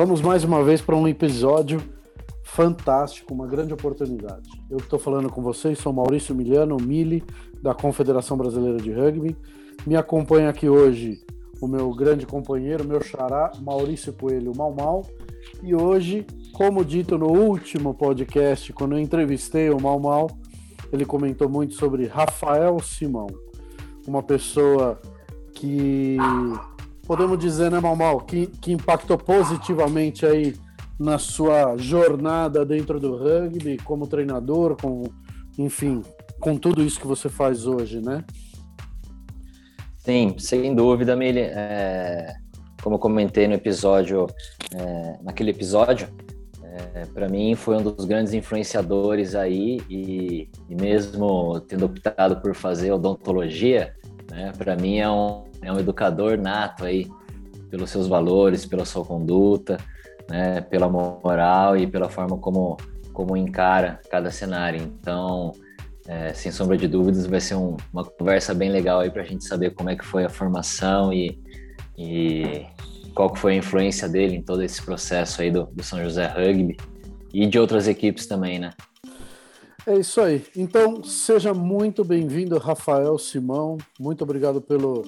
Vamos mais uma vez para um episódio fantástico, uma grande oportunidade. Eu estou falando com vocês sou Maurício Miliano, Mili, da Confederação Brasileira de Rugby. Me acompanha aqui hoje o meu grande companheiro, meu xará, Maurício Coelho Mal Mal. E hoje, como dito no último podcast, quando eu entrevistei o Mal Mal, ele comentou muito sobre Rafael Simão, uma pessoa que podemos dizer, né, Mal que, que impactou positivamente aí na sua jornada dentro do rugby, como treinador, com, enfim, com tudo isso que você faz hoje, né? Sim, sem dúvida, Mili. É, como eu comentei no episódio, é, naquele episódio, é, para mim foi um dos grandes influenciadores aí e, e mesmo tendo optado por fazer odontologia, né, para mim é um, é um educador nato aí, pelos seus valores, pela sua conduta, né, pela moral e pela forma como, como encara cada cenário. Então, é, sem sombra de dúvidas, vai ser um, uma conversa bem legal aí para a gente saber como é que foi a formação e, e qual foi a influência dele em todo esse processo aí do, do São José Rugby e de outras equipes também, né? É isso aí. Então, seja muito bem-vindo, Rafael Simão. Muito obrigado pelo,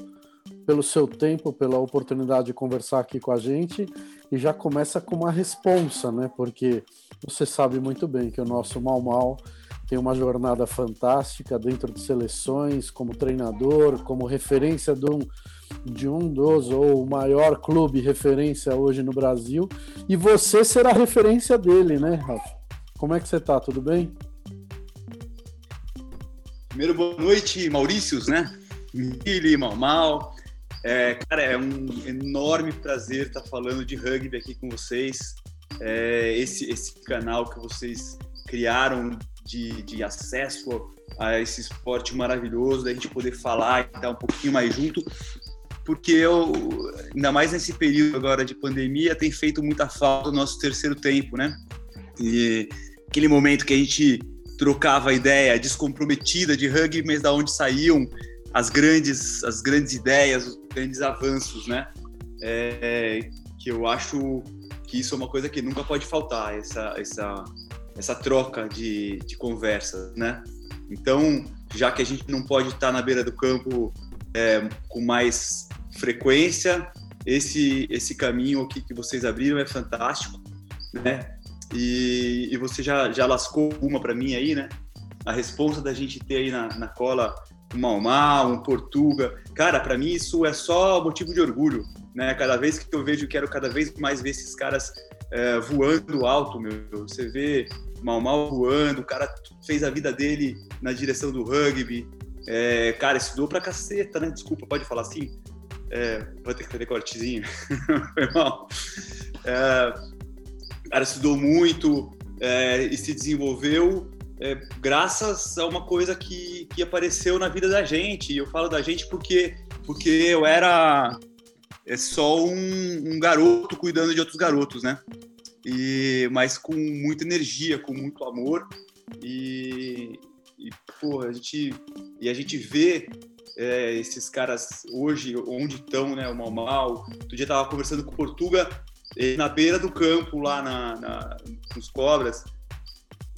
pelo seu tempo, pela oportunidade de conversar aqui com a gente. E já começa com uma responsa, né? Porque você sabe muito bem que o nosso Mal Mal tem uma jornada fantástica dentro de seleções, como treinador, como referência de um, de um dos, ou o maior clube referência hoje no Brasil. E você será referência dele, né, Rafa? Como é que você tá? Tudo bem? Primeiro, boa noite, Maurícios, né? Mili, Mal Mal. É, cara, é um enorme prazer estar falando de rugby aqui com vocês. É, esse, esse canal que vocês criaram de, de acesso a esse esporte maravilhoso, da gente poder falar e estar um pouquinho mais junto, porque eu, ainda mais nesse período agora de pandemia, tem feito muita falta o nosso terceiro tempo, né? E aquele momento que a gente trocava ideia descomprometida de rugby, mas da onde saíam as grandes, as grandes ideias, grandes avanços, né? É, que eu acho que isso é uma coisa que nunca pode faltar, essa, essa, essa troca de, de conversas, né? Então, já que a gente não pode estar na beira do campo é, com mais frequência, esse, esse caminho aqui que vocês abriram é fantástico, né? E, e você já, já lascou uma para mim aí, né? A resposta da gente ter aí na, na cola um Mal Mal, um Portuga. Cara, para mim isso é só motivo de orgulho, né? Cada vez que eu vejo, quero cada vez mais ver esses caras é, voando alto, meu. Você vê Mal Mal voando, o cara fez a vida dele na direção do rugby. É, cara, estudou pra caceta, né? Desculpa, pode falar assim? É, vou ter que fazer cortezinho. Foi mal. É, cara estudou muito é, e se desenvolveu é, graças a uma coisa que, que apareceu na vida da gente. E eu falo da gente porque, porque eu era é só um, um, garoto cuidando de outros garotos, né? E, mas com muita energia, com muito amor. E, e pô, a gente, e a gente vê é, esses caras hoje, onde estão, né? O Mal Mal. Outro dia tava conversando com o Portuga na beira do campo, lá na, na, nos Cobras.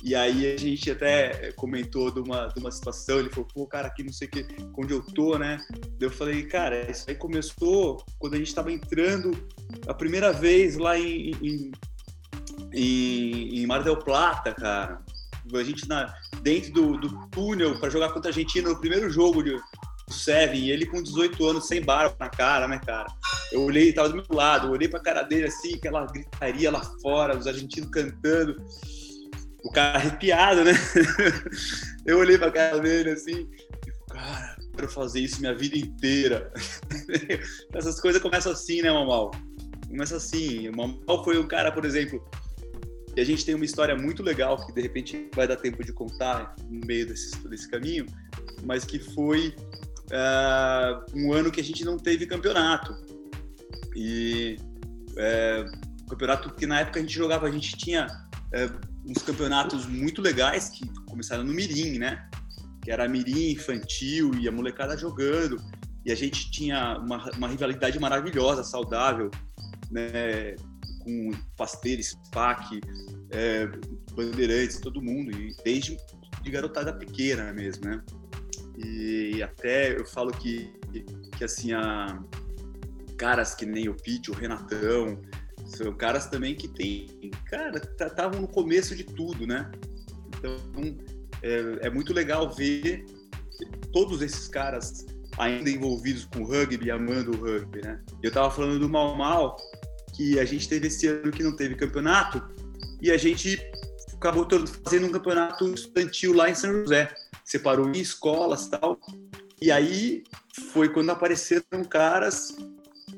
E aí a gente até comentou de uma, de uma situação, ele falou, pô, cara, aqui não sei que, onde eu tô, né? Eu falei, cara, isso aí começou quando a gente estava entrando a primeira vez lá em, em, em, em Mar del Plata, cara. A gente na, dentro do, do túnel para jogar contra a Argentina no primeiro jogo de, Seven, e ele com 18 anos, sem barba na cara, né, cara? Eu olhei, tava do meu lado, eu olhei pra cara dele assim, aquela gritaria lá fora, os argentinos cantando, o cara arrepiado, né? eu olhei pra cara dele assim, e cara, quero fazer isso minha vida inteira. Essas coisas começam assim, né, Mamal? Começa assim. O Mamal foi um cara, por exemplo, e a gente tem uma história muito legal que de repente vai dar tempo de contar no meio desse, desse caminho, mas que foi uh, um ano que a gente não teve campeonato. E é, campeonato que na época a gente jogava, a gente tinha é, uns campeonatos muito legais que começaram no Mirim, né? Que era Mirim infantil e a molecada jogando. E a gente tinha uma, uma rivalidade maravilhosa, saudável, né? com Pasteiros, SPAC, é, Bandeirantes, todo mundo, e desde de garotada pequena mesmo, né? E até eu falo que, que assim, a, caras que nem o Pete, o Renatão, são caras também que tem, cara, estavam no começo de tudo, né? Então, é, é muito legal ver todos esses caras ainda envolvidos com o rugby, amando o rugby, né? Eu estava falando do Mal Mal, que a gente teve esse ano que não teve campeonato, e a gente acabou fazendo um campeonato estudantil lá em São José. Separou em escolas tal. E aí foi quando apareceram caras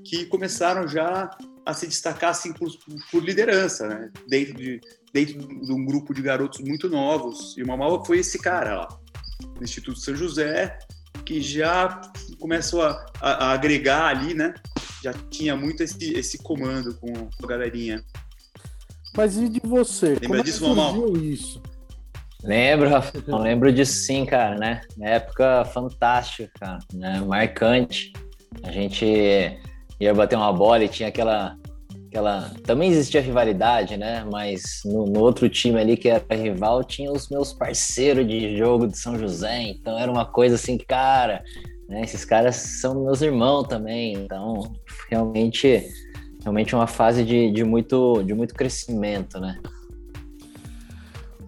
que começaram já a se destacar assim por, por liderança, né? Dentro de, dentro de um grupo de garotos muito novos. E o Mamal foi esse cara lá, no Instituto São José, que já começou a, a, a agregar ali, né? Já tinha muito esse, esse comando com a galerinha. Mas e de você? Lembra Como disso, é Mamal? isso? Lembro, não lembro disso sim, cara, né? época fantástica, cara, né? Marcante. A gente ia bater uma bola e tinha aquela aquela. Também existia rivalidade, né? Mas no, no, outro time ali que era rival, tinha os meus parceiros de jogo de São José. Então era uma coisa assim, cara, né? Esses caras são meus irmãos também. Então, realmente, realmente uma fase de, de, muito, de muito crescimento, né?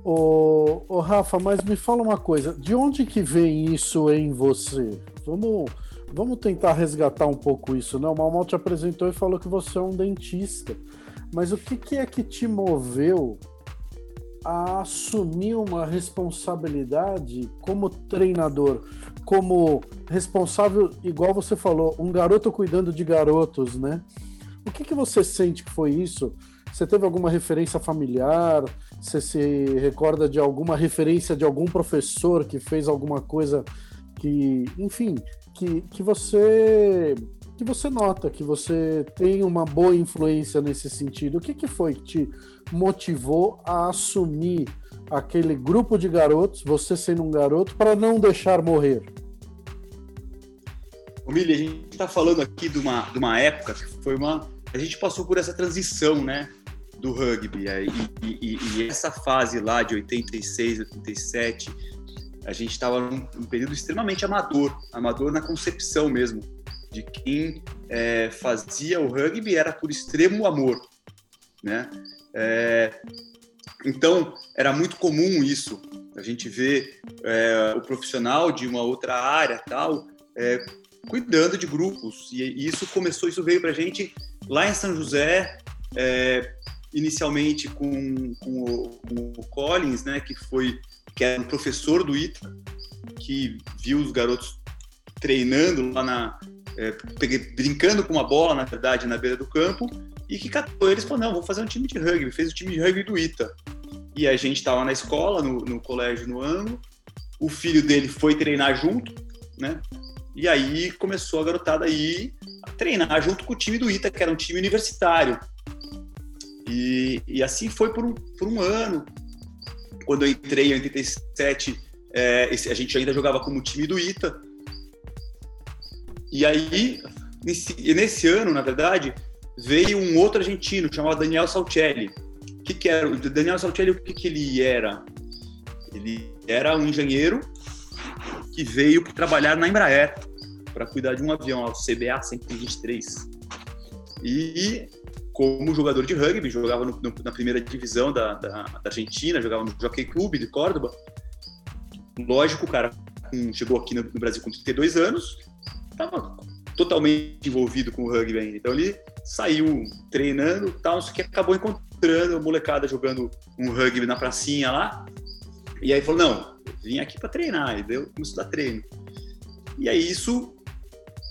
Ô, ô, Rafa, mas me fala uma coisa, de onde que vem isso em você? Vamos Vamos tentar resgatar um pouco isso, não? O Malmal te apresentou e falou que você é um dentista. Mas o que, que é que te moveu a assumir uma responsabilidade como treinador, como responsável, igual você falou, um garoto cuidando de garotos, né? O que, que você sente que foi isso? Você teve alguma referência familiar? Você se recorda de alguma referência de algum professor que fez alguma coisa que, enfim, que, que você que você nota que você tem uma boa influência nesse sentido. O que, que foi que te motivou a assumir aquele grupo de garotos, você sendo um garoto, para não deixar morrer? Mili, a gente está falando aqui de uma, de uma época que foi uma. A gente passou por essa transição, né? Do rugby. E, e, e essa fase lá de 86, 87, a gente estava num, num, período extremamente amador, amador na concepção mesmo, de quem é, fazia o rugby era por extremo amor, né? É, então era muito comum isso, a gente vê é, o profissional de uma outra área tal é, cuidando de grupos e, e, isso começou, isso veio para a gente lá em São José é, inicialmente com, com, o, com, o, Collins, né, que foi que era um professor do ITA, que viu os garotos treinando lá na. É, brincando com uma bola, na verdade, na beira do campo, e que catou eles e falou: não, vou fazer um time de rugby. Fez o time de rugby do ITA. E a gente estava na escola, no, no colégio no ano, o filho dele foi treinar junto, né? E aí começou a garotada aí a treinar junto com o time do ITA, que era um time universitário. E, e assim foi por um, por um ano, quando eu entrei em 87, é, esse, a gente ainda jogava como time do ITA. E aí, nesse, nesse ano, na verdade, veio um outro argentino chamado Daniel Salcelli. Que, que era? O Daniel Salcelli, o que, que ele era? Ele era um engenheiro que veio trabalhar na Embraer para cuidar de um avião, o CBA 123. E como jogador de rugby, jogava no, no, na primeira divisão da, da, da, Argentina, jogava no Jockey Club de Córdoba. Lógico, o cara chegou aqui no, no Brasil com 32 anos, estava totalmente envolvido com o rugby ainda. Então ele saiu treinando tal, só que acabou encontrando a molecada jogando um rugby na pracinha lá. E aí falou: não, vim aqui para treinar. E deu, começou a treino. E aí isso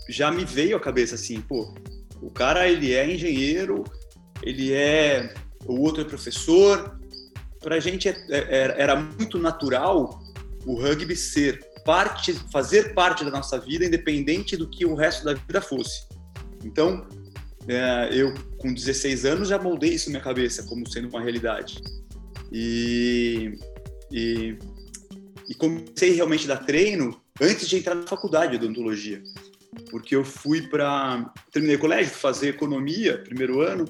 já me veio à cabeça assim, pô, o cara, ele é engenheiro, ele é. O outro é professor. Para a gente é, é, era muito natural o rugby ser parte, fazer parte da nossa vida, independente do que o resto da vida fosse. Então, é, eu, com 16 anos, já moldei isso na minha cabeça como sendo uma realidade. E, e, e comecei realmente a dar treino antes de entrar na faculdade de odontologia porque eu fui para terminei colégio, fazer economia primeiro ano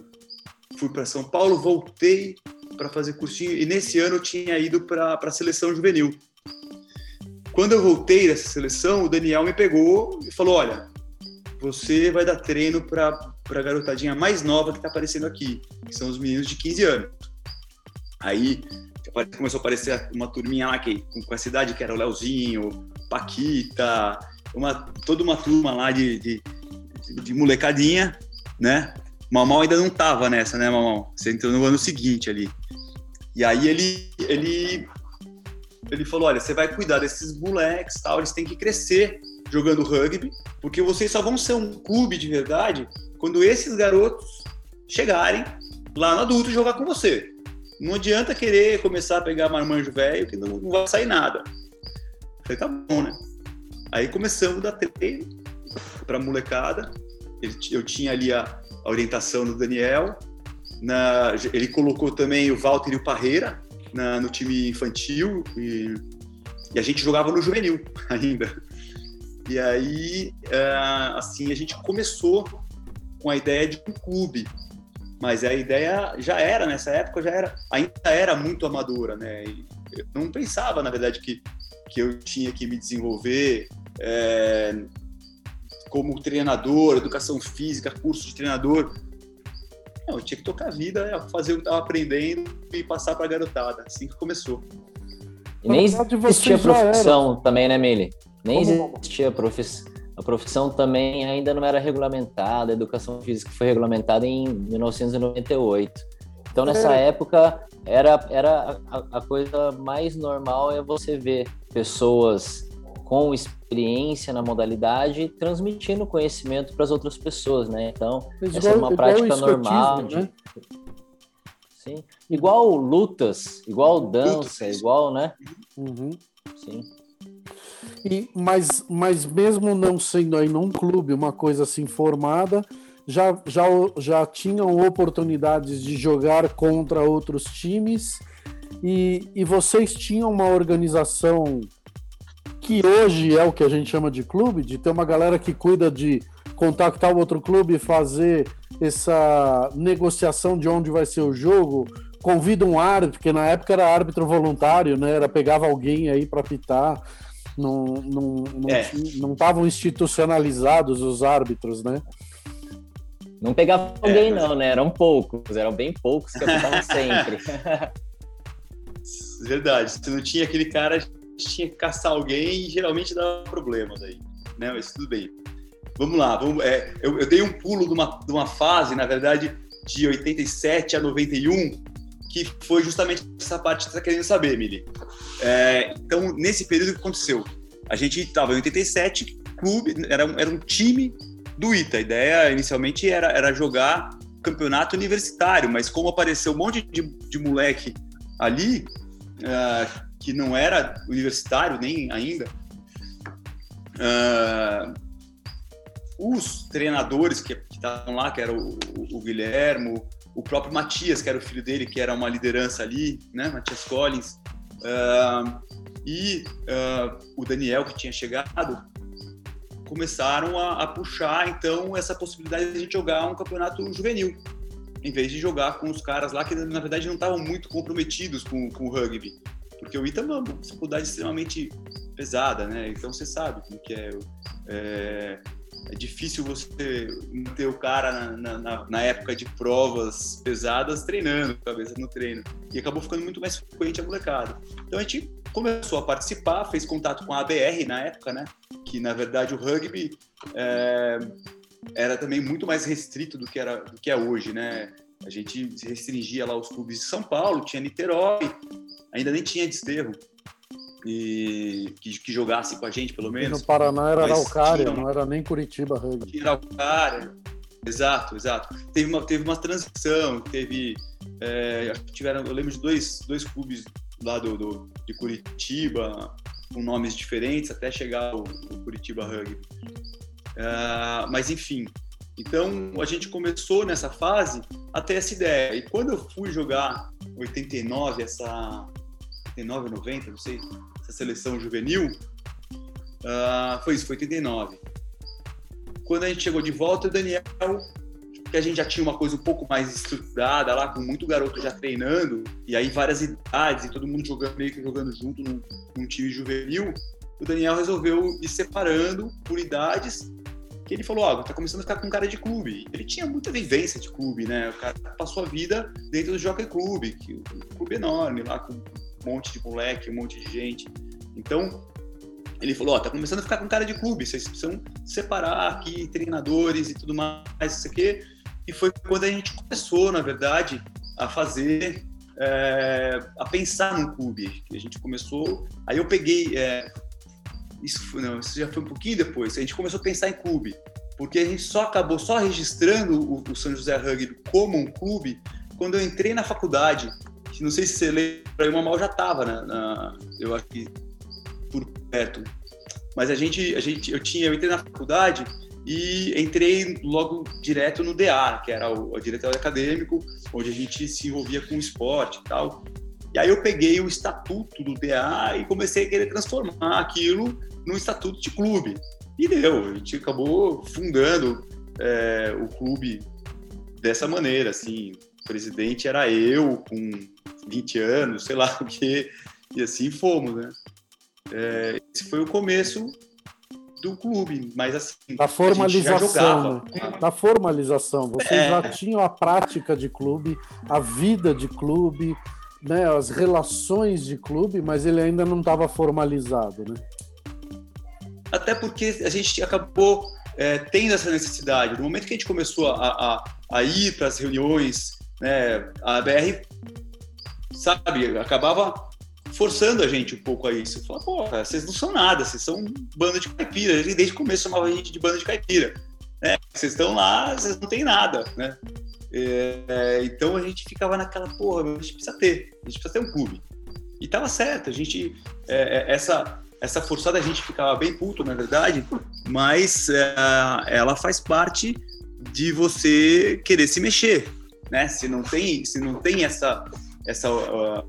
fui para São Paulo, voltei para fazer cursinho e nesse ano eu tinha ido para a seleção juvenil. Quando eu voltei dessa seleção, o Daniel me pegou e falou: Olha, você vai dar treino para a garotadinha mais nova que está aparecendo aqui, que são os meninos de 15 anos. Aí começou a aparecer uma turminha lá que, com a cidade que era o Leozinho, Paquita, uma, toda uma turma lá de, de, de molecadinha, né? Mamão ainda não tava nessa, né, Mamão? Você entrou no ano seguinte ali. E aí ele, ele, ele falou, olha, você vai cuidar desses moleques, tal, eles têm que crescer jogando rugby, porque vocês só vão ser um clube de verdade quando esses garotos chegarem lá no adulto jogar com você. Não adianta querer começar a pegar marmanjo velho que não, não vai sair nada. falei, tá bom, né? Aí começamos a dar treino pra molecada. eu tinha ali a, a orientação do Daniel. Na, ele colocou também o Walter e o Parreira na, no time infantil e, e, a gente jogava no juvenil ainda. E aí, uh, assim, a gente começou com a ideia de um clube, mas a ideia já era nessa época já era ainda era muito amadora, né? E eu não pensava, na verdade, que que eu tinha que me desenvolver é, como treinador, educação física, curso de treinador. Não, eu tinha que tocar a vida, né, fazer o que estava aprendendo e passar para a garotada. Assim que começou. E nem existia profissão também, né, Mili? Nem existia profissão. A profissão também ainda não era regulamentada, a educação física foi regulamentada em 1998. Então, nessa é. época, era, era a, a, coisa mais normal é você ver pessoas com experiência na modalidade transmitindo conhecimento para as outras pessoas, né? Então, igual, essa é uma prática normal. De... Né? Sim. Igual lutas, igual dança, igual, né? Uhum. Sim. E, mas, mas mesmo não sendo aí num clube uma coisa assim formada, já, já, já tinham oportunidades de jogar contra outros times e, e vocês tinham uma organização que hoje é o que a gente chama de clube, de ter uma galera que cuida de contactar o outro clube e fazer essa negociação de onde vai ser o jogo, convida um árbitro, porque na época era árbitro voluntário, né? Era pegava alguém aí para pitar. Não não não é. estavam institucionalizados os árbitros, né? Não pegava é, alguém, mas... não, né? Eram poucos, eram bem poucos que apitavam sempre. Verdade. Se não tinha aquele cara, tinha que caçar alguém e geralmente dava problema daí. Né? Mas tudo bem. Vamos lá. Vamos, é, eu, eu, dei um pulo de uma, de uma fase, na verdade, de 87 a 91, que foi justamente essa parte que você está querendo saber, Mili. É, então, nesse período, o que aconteceu? A gente estava em 87, clube, era, era um time do ITA. A ideia inicialmente era, era jogar campeonato universitário, mas como apareceu um monte de, de moleque ali, uh, que não era universitário nem ainda, uh, os treinadores que estavam lá, que era o, o, o, Guilhermo, o próprio Matias, que era o filho dele, que era uma liderança ali, né, Matias Collins, uh, e o Daniel, que tinha chegado, começaram a, a, puxar então essa possibilidade de a gente jogar um campeonato juvenil, em vez de jogar com os caras lá que na verdade não estavam muito comprometidos com, com o rugby, porque o Ita é uma dificuldade extremamente pesada, né? Então você sabe como que é, é, é difícil você manter o cara na, na, na, época de provas pesadas treinando, cabeça no treino. E acabou ficando muito mais frequente a molecada. Então a gente começou a participar, fez contato com a ABR na época, né? Que na verdade o rugby é, era também muito mais restrito do que era do que é hoje, né? A gente restringia lá os clubes de São Paulo, tinha Niterói, ainda nem tinha Desterro e que, que, jogasse com a gente, pelo menos. E no Paraná era Araucária, não era nem Curitiba Rugby. Tinha Araucária, exato, exato. Teve uma, teve uma transição, teve. É, tiveram, eu lembro de dois, dois clubes lá do, do, de Curitiba, com nomes diferentes, até chegar o, o Curitiba Rugby. Uh, mas enfim, então a gente começou nessa fase até essa ideia. E quando eu fui jogar 89, essa 89, 90, não sei, essa seleção juvenil, uh, foi isso, foi 89. Quando a gente chegou de volta, o Daniel que a gente já tinha uma coisa um pouco mais estruturada lá, com muito garoto já treinando, e aí várias idades, e todo mundo jogando meio que jogando junto num, num time juvenil, o Daniel resolveu ir separando por idades, que ele falou, ó, oh, tá começando a ficar com cara de clube. Ele tinha muita vivência de clube, né? O cara passou a vida dentro do Jockey Clube, que é um clube enorme, lá com um monte de moleque, um monte de gente. Então, ele falou, ó, tá começando a ficar com cara de clube, vocês precisam separar aqui treinadores e tudo mais, isso aqui. E foi quando a gente começou, na verdade, a fazer, é, a pensar no clube. A gente começou, aí eu peguei, é, isso, não, isso já foi um pouquinho depois, a gente começou a pensar em clube, porque a gente só acabou só registrando o, o São José Rugby como um clube quando eu entrei na faculdade, não sei se você lembra, o Mamal já estava, na, na, eu acho que por perto. Mas a gente, a gente, eu tinha, eu entrei na faculdade e entrei logo direto no DA, que era o, o acadêmico, onde a gente se envolvia com esporte e tal. E aí eu peguei o estatuto do DA e comecei a querer transformar aquilo num estatuto de clube. E deu, a gente acabou fundando é, o clube dessa maneira, assim. Presidente era eu, com 20 anos, sei lá o quê, e assim fomos, né? É, esse foi o começo do clube, mas assim. Da formalização. Né? Da formalização. Vocês é. já tinham a prática de clube, a vida de clube, né, as relações de clube, mas ele ainda não estava formalizado, né? Até porque a gente acabou é, tendo essa necessidade. No momento que a gente começou a, a, a ir para as reuniões, né, a BR, sabe, acabava forçando a gente um pouco a isso. Fala, pô, vocês não são nada, vocês são banda de caipira. Ele desde o começo chamava a gente de banda de caipira. Né? Vocês estão lá, vocês não têm nada, né? É, então a gente ficava naquela, porra, a gente precisa ter, a gente precisa ter um clube. E tava certo, a gente, é, é essa, essa forçada a gente ficava bem puto, na verdade, mas é, ela faz parte de você querer se mexer, né? Se não tem, se não tem essa, essa uh,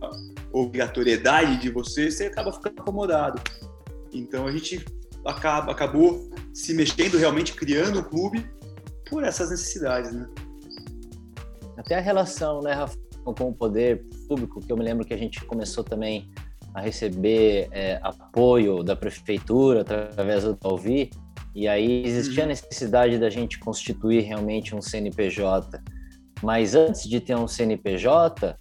obrigatoriedade de você, você acaba ficando acomodado. Então a gente acaba, acabou se mexendo realmente, criando o um clube por essas necessidades, né? Até a relação, né, Rafa, com o poder público, que eu me lembro que a gente começou também a receber é, apoio da prefeitura através do Alvi, e aí existia a uhum. necessidade da gente constituir realmente um CNPJ. Mas antes de ter um CNPJ,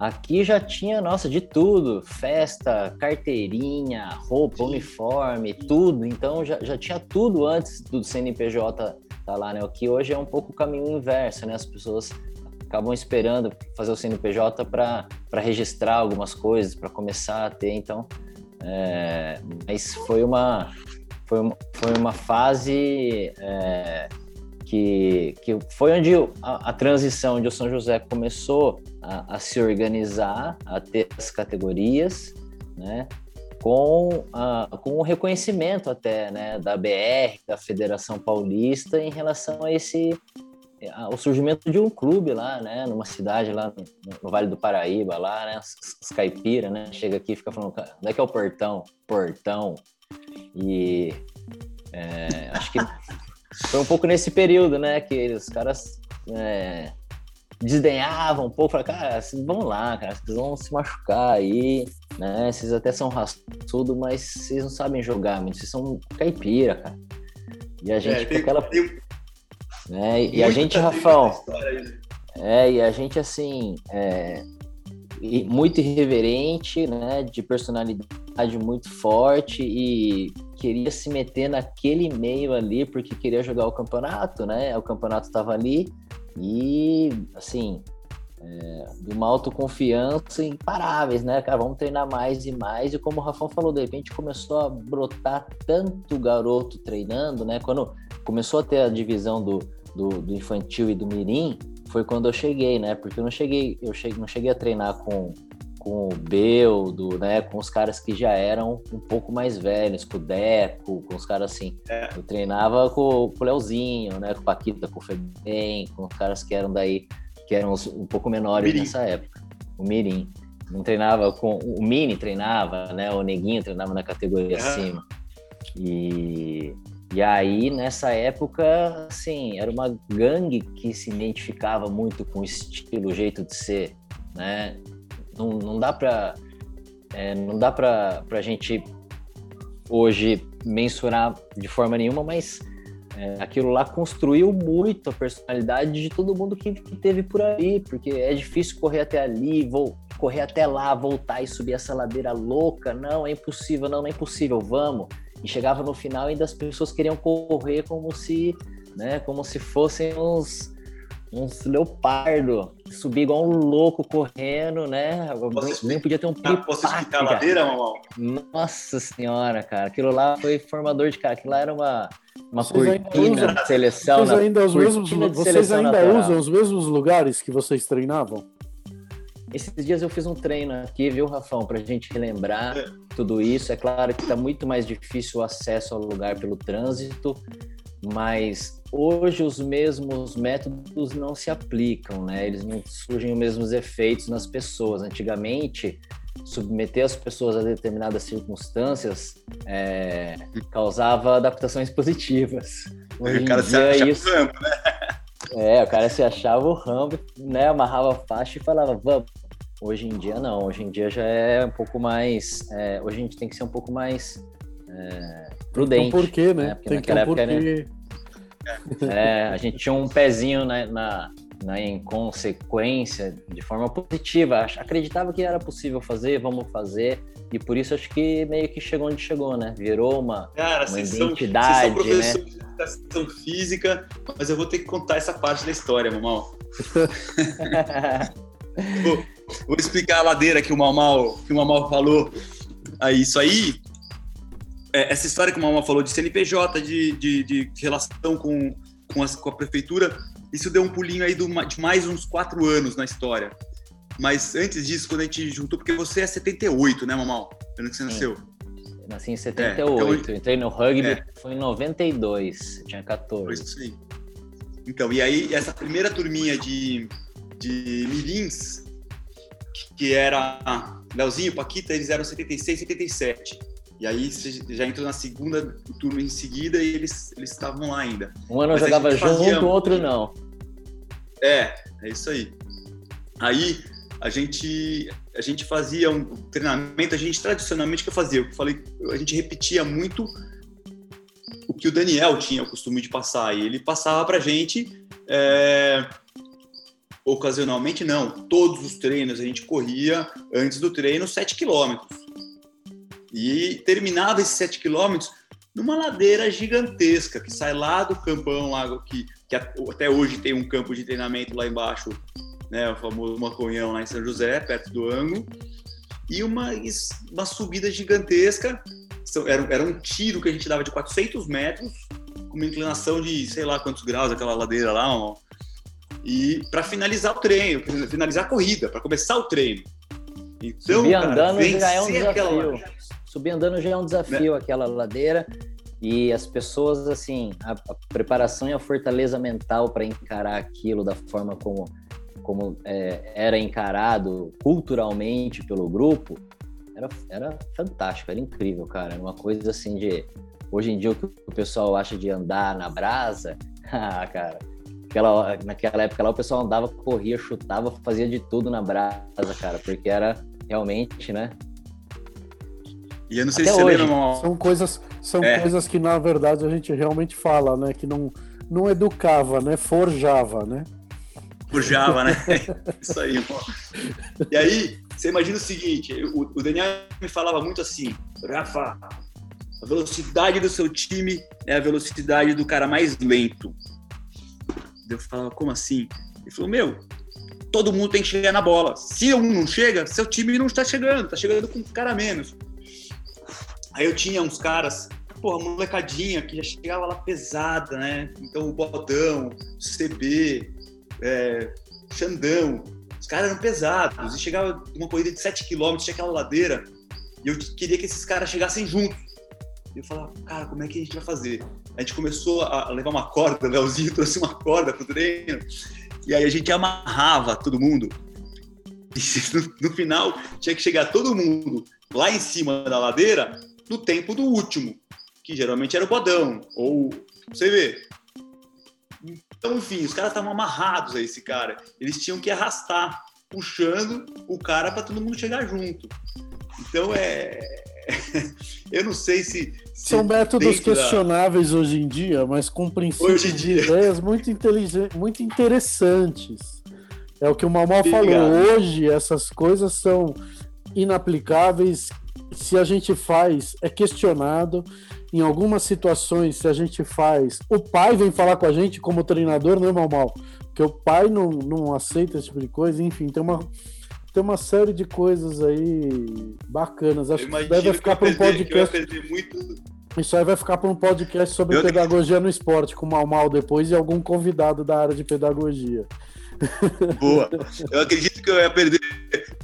Aqui já tinha, nossa, de tudo: festa, carteirinha, roupa, uniforme, tudo. Então já, já tinha tudo antes do CNPJ tá lá, né? O que hoje é um pouco o caminho inverso, né? As pessoas acabam esperando fazer o CNPJ para registrar algumas coisas, para começar a ter. Então, é, mas foi uma, foi uma, foi uma fase. É, que, que foi onde a, a, transição, onde o São José começou a, a, se organizar, a ter as categorias, né, com, a, com o reconhecimento até, né, da BR, da Federação Paulista, em relação a esse o surgimento de um clube lá, né, numa cidade lá no, Vale do Paraíba, lá, né, os caipira, né, chega aqui e fica falando, onde é que é o portão? Portão. E é, acho que foi um pouco nesse período, né, que os caras é, desdenhavam um pouco, falaram, cara, vocês vão lá, cara, vocês vão se machucar aí, né, vocês até são raçudo, mas vocês não sabem jogar, vocês são caipira, cara. E a é, gente é, com aquela... Né, e a gente, Rafão, é, e a gente, assim, é, muito irreverente, né, de personalidade muito forte e queria se meter naquele meio ali porque queria jogar o campeonato, né? O campeonato estava ali e, assim, é, de uma autoconfiança imparáveis, né, cara? Vamos treinar mais e mais. E como o Rafão falou, de repente começou a brotar tanto garoto treinando, né? Quando começou a ter a divisão do, do, do infantil e do mirim, foi quando eu cheguei, né? Porque eu não cheguei, eu cheguei, não cheguei a treinar com com o Beldo, né? Com os caras que já eram um pouco mais velhos, com o Deco, com os caras assim. É. Eu treinava com, com o Leozinho, né? Com o Paquita, com o Febem, com os caras que eram daí, que eram um pouco menores Mirim. nessa época. O Mirim. Não treinava com. O Mini treinava, né? O Neguinho treinava na categoria é. acima. E, E aí, nessa época, assim, era uma gangue que se identificava muito com o estilo, o jeito de ser, né? Não, não dá para é, não dá para a gente hoje mensurar de forma nenhuma, mas é, aquilo lá construiu muito a personalidade de todo mundo que, que teve por aí, porque é difícil correr até ali, vou correr até lá, voltar e subir essa ladeira louca. Não, é impossível, não, não é impossível, vamos. E chegava no final e ainda as pessoas queriam correr como se, né, como se fossem uns uns leopardo, subir igual um louco correndo, né? Posso Nem podia ter um pipaque, Posso explicar a ladeira, mamão? Nossa senhora, cara, aquilo lá foi formador de cara, aquilo lá era uma, uma cortina de seleção. Vocês ainda, os mesmos, vocês ainda usam os mesmos lugares que vocês treinavam? Esses dias eu fiz um treino aqui, viu, Rafão, para a gente relembrar é. tudo isso. É claro que está muito mais difícil o acesso ao lugar pelo trânsito, mas hoje os mesmos métodos não se aplicam, né? Eles não surgem os mesmos efeitos nas pessoas. Antigamente, submeter as pessoas a determinadas circunstâncias é, causava adaptações positivas. Hoje o cara se achava isso... Rambo, né? É, o cara se achava o Rambo, né? Amarrava a faixa e falava, vamos. Hoje em dia não, hoje em dia já é um pouco mais. É, hoje a gente tem que ser um pouco mais é, prudente. Então por quê, né? né? Porque tem naquela época, né? É, a gente tinha um pezinho na, na, na inconsequência de forma positiva. Acreditava que era possível fazer, vamos fazer. E por isso acho que meio que chegou onde chegou, né? Virou uma, Cara, uma identidade, são, vocês são né? de educação física, mas eu vou ter que contar essa parte da história, Mamal. vou, vou, explicar a ladeira que o Mamal, que o Mamal falou. Aí, isso aí é, essa história que o Malma falou de CNPJ, de, de, de relação com, com, com, a prefeitura, isso deu um pulinho aí do, de mais uns quatro anos na história. Mas antes disso, quando a gente juntou, porque você é 78, né, Mamal? Ano que você nasceu. Eu nasci em 78, é, então, entrei no rugby, é. foi em 92, tinha 14. Foi isso aí. Então, e aí essa primeira turminha de, de mirins, que era Leozinho, Paquita, eles eram 76, 77. E aí você já entrou na segunda turma em seguida e eles eles estavam lá ainda. Um ano Mas jogava junto, fazia... o outro não. É, é isso aí. Aí a gente a gente fazia um treinamento, a gente tradicionalmente que eu fazia, eu falei, a gente repetia muito o que o Daniel tinha o costume de passar e ele passava pra gente é, ocasionalmente não, todos os treinos a gente corria antes do treino 7 quilômetros e terminava esses 7 quilômetros numa ladeira gigantesca que sai lá do campão lá que, que até hoje tem um campo de treinamento lá embaixo, né, o famoso Maconhão lá em São José, perto do Ango, e uma, uma subida gigantesca, era, era um tiro que a gente dava de 400 metros, com uma inclinação de sei lá quantos graus aquela ladeira lá, ó, e para finalizar o treino, finalizar a corrida, para começar o treino. Então, Subir andando já é um desafio. Aquela subir andando já é um desafio, né? aquela ladeira. E as pessoas, assim, a, a preparação e a fortaleza mental para encarar aquilo da forma como, como é, era encarado culturalmente pelo grupo, era, era fantástico, era incrível, cara. Era uma coisa assim de. Hoje em dia, o que o pessoal acha de andar na brasa, ah, cara. Aquela, naquela época lá, o pessoal andava, corria, chutava, fazia de tudo na brasa, cara, porque era realmente, né? E eu não sei Até se você lembra, São coisas, são é. coisas que, na verdade, a gente realmente fala, né? Que não, não educava, né? Forjava, né? Forjava, né? Isso aí, pô. E aí, você imagina o seguinte: o, o Daniel me falava muito assim, Rafa, a velocidade do seu time é a velocidade do cara mais lento. Eu falava, como assim? Ele falou, meu, todo mundo tem que chegar na bola. Se um não chega, seu time não está chegando, está chegando com um cara menos. Aí eu tinha uns caras, porra, molecadinha que já chegava lá pesada, né? Então o Bodão, o CB, é, Xandão, os caras eram pesados. E chegava uma corrida de 7 km, tinha aquela ladeira, e eu queria que esses caras chegassem juntos. E eu falava, cara, como é que a gente vai fazer? A gente começou a levar uma corda, o Leozinho trouxe uma corda pro treino, e aí a gente amarrava todo mundo. E no, no final tinha que chegar todo mundo lá em cima da ladeira no tempo do último. que geralmente era o bodão, ou você vê. Então, enfim, os caras estavam amarrados a esse cara. Eles tinham que arrastar, puxando o cara para todo mundo chegar junto. Então é. Eu não sei se. se São métodos questionáveis da... hoje em dia, mas com princípios de ideias muito, inteligentes, muito interessantes. É o que o Malmal falou. Hoje essas coisas são inaplicáveis. Se a gente faz, é questionado. Em algumas situações, se a gente faz, o pai vem falar com a gente como treinador, não é Malmal? Porque o pai não, não aceita esse tipo de coisa. Enfim, tem uma tem uma série de coisas aí bacanas. Acho que deve ficar para um podcast. Muito... Isso aí vai ficar para um podcast sobre eu... pedagogia no esporte, com o Mal Mal depois e algum convidado da área de pedagogia. Boa. Eu acredito que eu ia perder,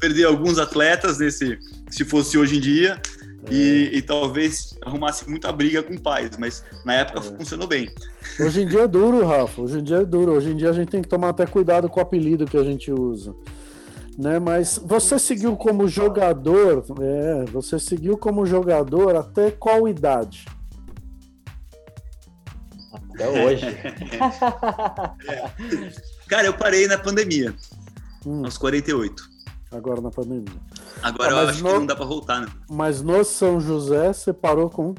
perder alguns atletas nesse, se fosse hoje em dia. É. E, e, talvez arrumasse muita briga com pais, mas na época é. funcionou bem. Hoje em dia é duro, Rafa. Hoje em dia é duro. Hoje em dia a gente tem que tomar até cuidado com o apelido que a gente usa né? Mas você seguiu como jogador, é, você seguiu como jogador até qual idade? Até hoje. Cara, eu parei na pandemia, hum. aos 48. Agora na pandemia. Agora ah, eu acho no... que não dá para voltar, né? Mas no São José você parou com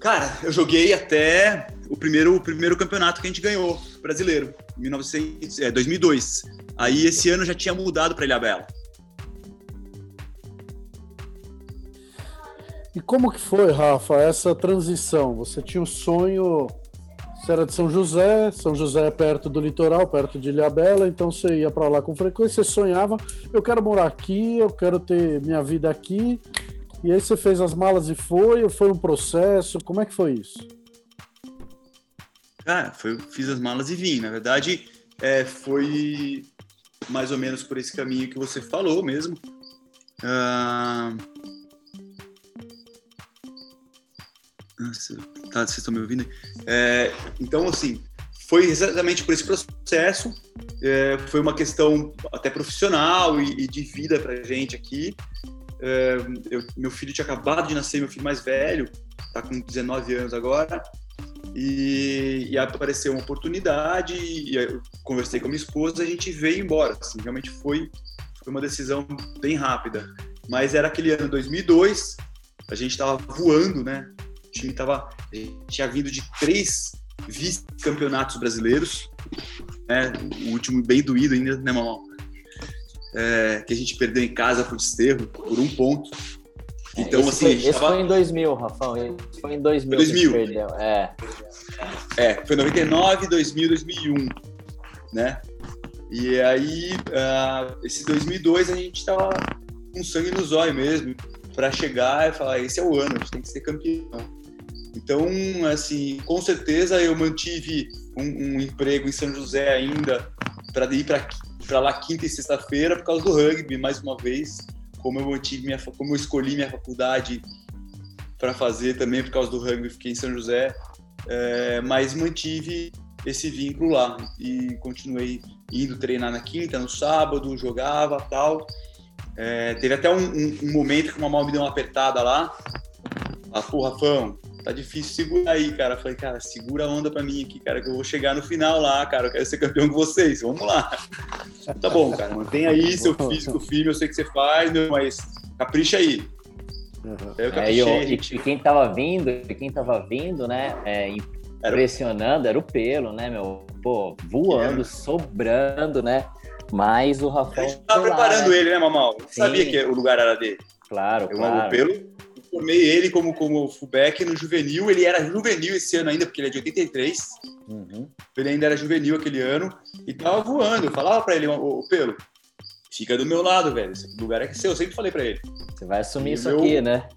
Cara, eu joguei até o primeiro, o primeiro campeonato que a gente ganhou, brasileiro, 1900, é, 2002. Aí esse ano já tinha mudado para Ilhabela. E como que foi, Rafa, essa transição? Você tinha o um sonho, você era de São José, São José é perto do litoral, perto de Ilhabela, então você ia para lá com frequência, você sonhava, eu quero morar aqui, eu quero ter minha vida aqui. E aí você fez as malas e foi, foi um processo? Como é que foi isso? Cara, foi, fiz as malas e vim. Na verdade, é, foi mais ou menos por esse caminho que você falou mesmo. Ah... Nossa, tá, vocês estão me ouvindo? É, então, assim, foi exatamente por esse processo. É, foi uma questão até profissional e, e de vida para gente aqui. É, eu, meu filho tinha acabado de nascer, meu filho mais velho, tá com 19 anos agora. E, e apareceu uma oportunidade, e eu conversei com a minha esposa, a gente veio embora. Assim, realmente foi, foi uma decisão bem rápida. Mas era aquele ano 2002, a gente estava voando, né? O time tava, tinha vindo de três vice-campeonatos brasileiros, né? O último bem doído ainda, né, mamão? É, que a gente perdeu em casa por desterro, por um ponto. Então, esse assim. Foi, esse tava... foi em 2000, Rafão. Esse foi em 2000. 2000. perdeu. É. É, foi 99, 2000, 2001, né? E aí, uh, esse 2002 a gente tava com sangue nos olhos mesmo, para chegar e falar: esse é o ano, a gente tem que ser campeão. Então, assim, com certeza eu mantive um, um emprego em São José ainda para ir para lá quinta e sexta-feira por causa do rugby, mais uma vez como eu mantive minha, como eu escolhi minha faculdade para fazer também por causa do rugby, fiquei em São José, é, mas mantive esse vínculo lá e continuei indo treinar na quinta, no sábado, jogava tal. É, teve até um, um, um, momento que uma mão me deu uma apertada lá. Ah, pô, Rafão, tá difícil segurar aí, cara. falei, cara, segura a onda pra mim aqui, cara, que eu vou chegar no final lá, cara. Eu quero ser campeão com vocês, vamos lá. tá bom, cara, mantém aí seu físico firme, eu sei que você faz, mas capricha aí. Uhum. É, e, e, e, quem tava vindo, quem tava vindo, né, é, impressionando, era o pelo, né, meu? Pô, voando, sobrando, né? Mas o Rafael. A gente tava preparando né? ele, né, Mamal? Sabia que o lugar era dele. Claro, eu, claro. O pelo formei ele como, como fullback no juvenil. Ele era juvenil esse ano ainda, porque ele é de 83. Uhum. Ele ainda era juvenil aquele ano e tava voando. Eu falava pra ele, o Pelo, fica do meu lado, velho. Esse lugar é seu. Eu sempre falei pra ele. Você vai assumir e isso meu... aqui, né?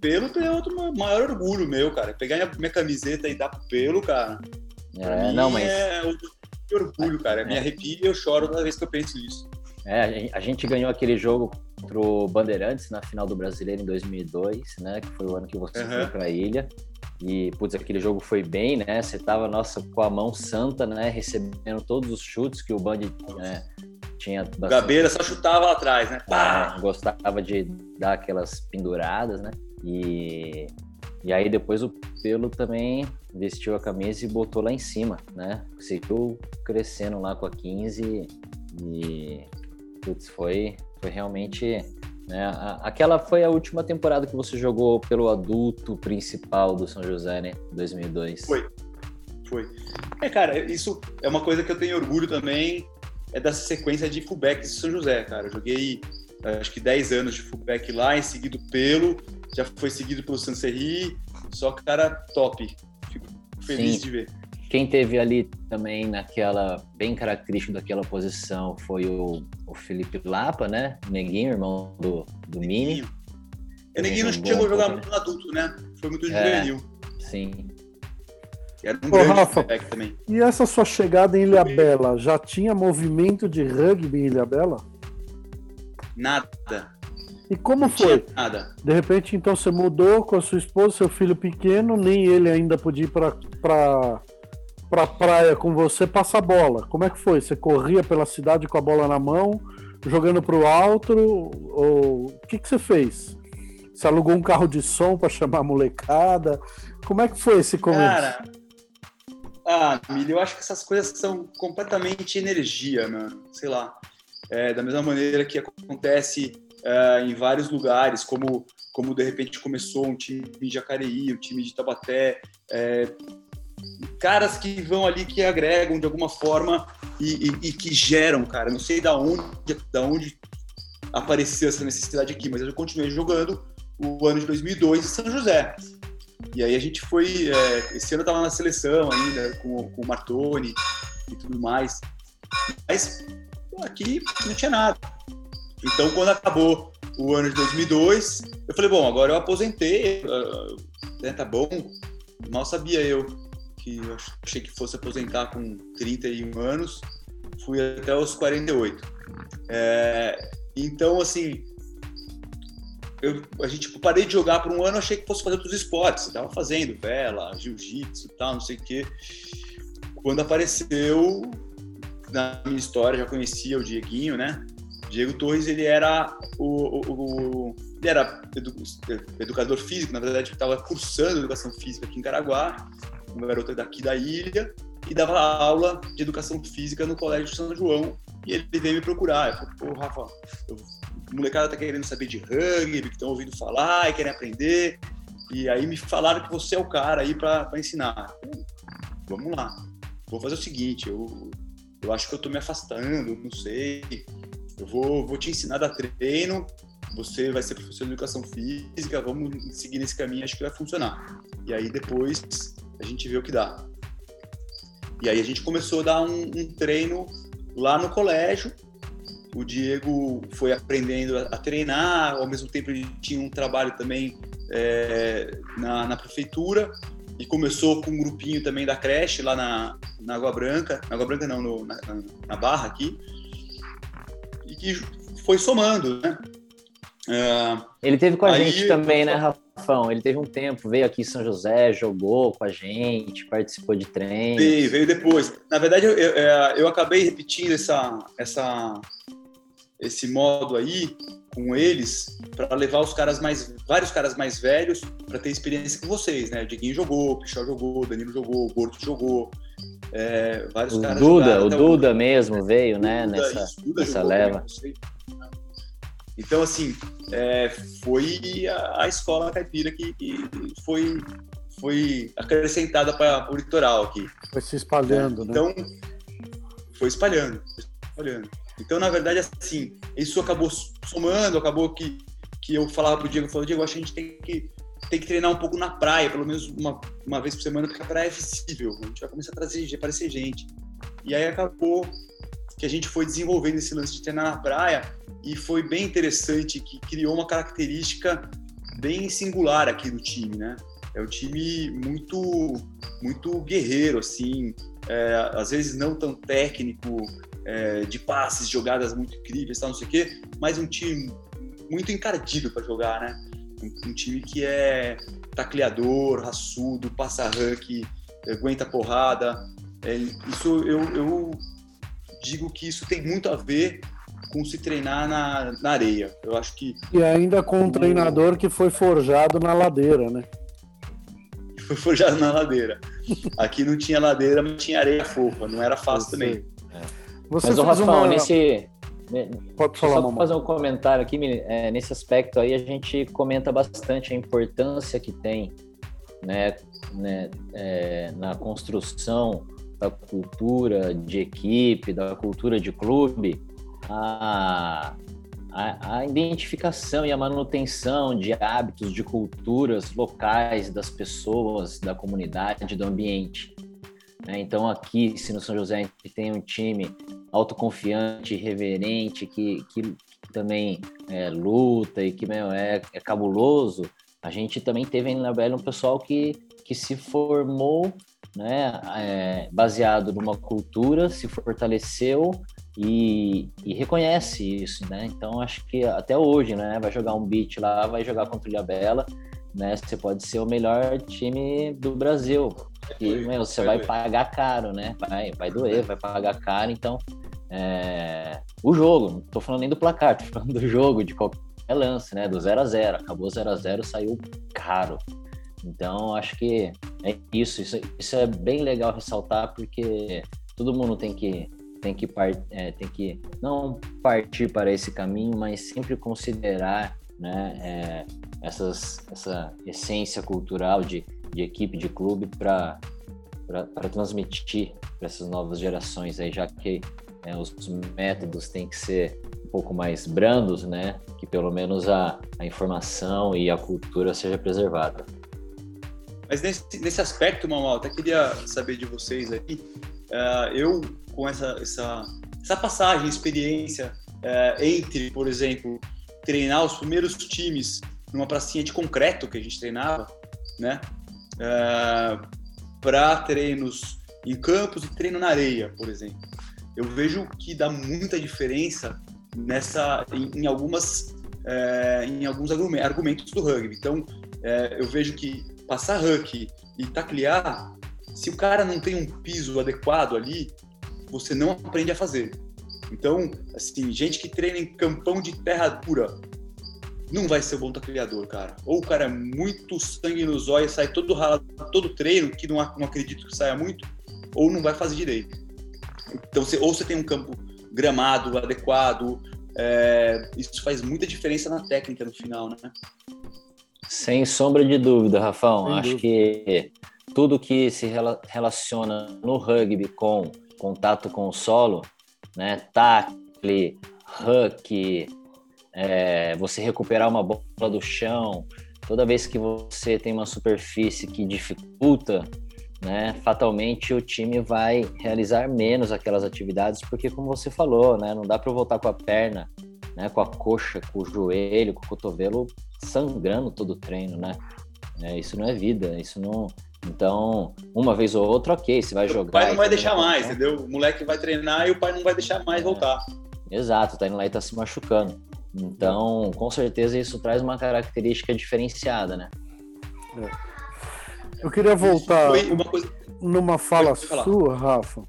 Pelo tem outro maior orgulho meu, cara. Pegar minha, minha camiseta e dar pro Pelo, cara. É, não, mas. É outro orgulho, cara. É. Me arrepio e eu choro toda vez que eu penso nisso. É, a gente ganhou aquele jogo contra o Bandeirantes na final do Brasileiro em 2002, né? Que foi o ano que você uhum. foi para a ilha. E, putz, aquele jogo foi bem, né? Você tava, nossa, com a mão santa, né? Recebendo todos os chutes que o Band né, tinha bastante... Gabeira só chutava lá atrás, né? É, gostava de dar aquelas penduradas, né? E, e aí depois o Pelo também vestiu a camisa e botou lá em cima, né? Seguiu crescendo lá com a 15 e putz, foi, foi realmente né? Aquela foi a última temporada que você jogou pelo adulto principal do São José, né? 2002. Foi. Foi. É, cara, isso é uma coisa que eu tenho orgulho também, é dessa sequência de fullbacks de São José, cara. Eu joguei acho que 10 anos de fullback lá, em seguido pelo, já foi seguido pelo Sancerri, só cara top. Fico feliz Sim. de ver. Quem teve ali também naquela, bem característico daquela posição foi o, o Felipe Lapa, né? Neguinho, irmão do, do Mini. O Neguinho não chegou a jogar muito no adulto, né? Foi muito é, juvenil. Sim. Era um Ô, grande Rafa, também. E essa sua chegada em Ilhabela, já tinha movimento de rugby em Ilhabela? Nada. E como não foi? Nada. De repente, então, você mudou com a sua esposa, seu filho pequeno, nem ele ainda podia ir para pra praia com você passa a bola. Como é que foi? Você corria pela cidade com a bola na mão, jogando pro alto? Ou o que, que você fez? Você alugou um carro de som para chamar a molecada? Como é que foi esse começo? Cara, ah, eu acho que essas coisas são completamente energia, mano. Sei lá. É, da mesma maneira que acontece é, em vários lugares, como, como de repente começou um time de Jacareí, um time de Tabaté, é, caras que vão ali, que agregam de alguma forma e, e, e, que geram, cara. Não sei da onde, da onde apareceu essa necessidade aqui, mas eu continuei jogando o ano de 2002 em São José. E aí a gente foi. É, esse ano eu tava na seleção ainda, com, com o Martoni e tudo mais. Mas aqui não tinha nada. Então, quando acabou o ano de 2002, eu falei: bom, agora eu aposentei, uh, né, tá bom. Mal sabia eu que eu achei que fosse aposentar com 31 anos, fui até os 48. É, então, assim, eu, a gente tipo, parei de jogar por um ano, achei que fosse fazer outros esportes. Eu tava fazendo vela, jiu-jitsu e tal, não sei o quê. Quando apareceu, na minha história, já conhecia o Dieguinho, né? Diego Torres, ele era o, o, o ele era edu, educador físico, na verdade, estava cursando educação física aqui em Caraguá uma garota daqui da ilha, e dava aula de educação física no Colégio São João. E ele veio me procurar. Eu falei, pô, Rafa, a molecada tá querendo saber de rugby, que estão ouvindo falar e querem aprender. E aí me falaram que você é o cara aí para ensinar. Vamos lá. Vou fazer o seguinte, eu, eu acho que eu tô me afastando, não sei. Eu vou, vou te ensinar a dar treino, você vai ser professor de educação física, vamos seguir nesse caminho, acho que vai funcionar. E aí depois a gente vê o que dá. E aí a gente começou a dar um, um treino lá no colégio. O Diego foi aprendendo a, a, treinar, ao mesmo tempo ele tinha um trabalho também é, na, na, prefeitura e começou com um grupinho também da creche lá na, na Água Branca, na Água Branca não, no, na, na Barra aqui, e que foi somando, né? É, ele teve com a aí, gente também, né, Rafão? Ele teve um tempo, veio aqui em São José, jogou com a gente, participou de treinos. Veio, veio depois. Na verdade, eu, eu, é, eu acabei repetindo essa, essa, esse modo aí com eles para levar os caras mais, vários caras mais velhos para ter experiência com vocês, né? O Diguinho jogou, o Pichel jogou, o Danilo jogou, o Gordo jogou. É, vários o caras Duda, o Duda o... mesmo veio, né? Duda, nessa, isso, nessa leva. Então, assim, é, foi a, a, escola caipira que, que foi, foi acrescentada para o litoral aqui. Foi se espalhando, né? Então, foi espalhando, foi espalhando. Então, na verdade, assim, isso acabou somando, acabou que, que eu falava pro Diego, eu falava, Diego, acho que a gente tem que, tem que treinar um pouco na praia, pelo menos uma, uma vez por semana, porque a praia é visível, a gente vai começar a trazer, aparecer gente. E aí acabou que a gente foi desenvolvendo esse lance de treinar na praia e foi bem interessante, que criou uma característica bem singular aqui do time, né? É um time muito, muito guerreiro, assim, é, às vezes não tão técnico, é, de passes, jogadas muito incríveis, tal, não sei o quê, mas um time muito encardido para jogar, né? Um, um, time que é tacleador, raçudo, passa rank, aguenta porrada. É, isso eu, eu digo que isso tem muito a ver com se treinar na, na areia. Eu acho que. E ainda com um treinador que foi forjado na ladeira, né? Foi forjado na ladeira. Aqui não tinha ladeira, mas tinha areia fofa. Não era fácil também. Você mas o Rafael, uma... nesse. Pode falar, só fazer um comentário aqui, é, nesse aspecto aí a gente comenta bastante a importância que tem né, né é, na construção da cultura de equipe, da cultura de clube, a, a, a, identificação e a manutenção de hábitos, de culturas locais das pessoas, da comunidade, do ambiente. Né? Então, aqui, se no São José a gente tem um time autoconfiante, reverente, que, que também é, luta e que meu, é, é cabuloso, a gente também teve na Bela um pessoal que, que se formou né, é, baseado numa cultura, se fortaleceu e, e, reconhece isso, né? Então acho que até hoje, né, vai jogar um beat lá, vai jogar contra o Ilhabela, né? Você pode ser o melhor time do Brasil, e meu, você vai pagar caro, né? Vai, vai doer, vai pagar caro, então é, o jogo, não tô falando nem do placar, tô falando do jogo, de qualquer lance, né? Do 0 a 0 acabou 0 a 0 saiu caro. Então, acho que é isso, isso, isso é bem legal ressaltar, porque todo mundo tem que tem que, é, tem que não partir para esse caminho, mas sempre considerar né, é, essas, essa essência cultural de, de equipe, de clube, para transmitir para essas novas gerações, aí, já que né, os métodos têm que ser um pouco mais brandos, né, que pelo menos a, a informação e a cultura seja preservada. Mas nesse, nesse aspecto, Mamal, até queria saber de vocês aí. Uh, eu, com essa, essa, essa passagem, experiência uh, entre, por exemplo, treinar os primeiros times numa pracinha de concreto que a gente treinava, né? Uh, é, para treinos em campos e treino na areia, por exemplo. Eu vejo que dá muita diferença nessa em, em algumas em alguns argumentos do rugby. Então, eu vejo que passar huck e taclear, se o cara não tem um piso adequado ali, você não aprende a fazer. Então, assim, gente que treina em campão de terra dura não vai ser bom tacleador, cara. Ou o cara é muito sangue nos olhos, sai todo ralado, todo treino, que não, não acredito que saia muito, ou não vai fazer direito. Então, você, ou você tem um campo gramado, adequado, é, isso faz muita diferença na técnica no final, né? Sem sombra de dúvida, Rafão. Sem Acho dúvida. que tudo que se relaciona no rugby com contato com o solo, né, tackle, huck, é, você recuperar uma bola do chão, toda vez que você tem uma superfície que dificulta, né, fatalmente o time vai realizar menos aquelas atividades, porque como você falou, né, não dá para voltar com a perna, né, com a coxa, com o joelho, com o cotovelo sangrando todo o treino, né? É, isso não é vida, isso não. Então, uma vez ou outra, ok, você vai jogar. O pai não vai deixar mais, entendeu? O moleque vai treinar e o pai não vai deixar mais é. voltar. Exato, tá indo lá e tá se machucando. Então, com certeza isso traz uma característica diferenciada, né? É. Eu queria voltar coisa... numa fala sua, Rafa,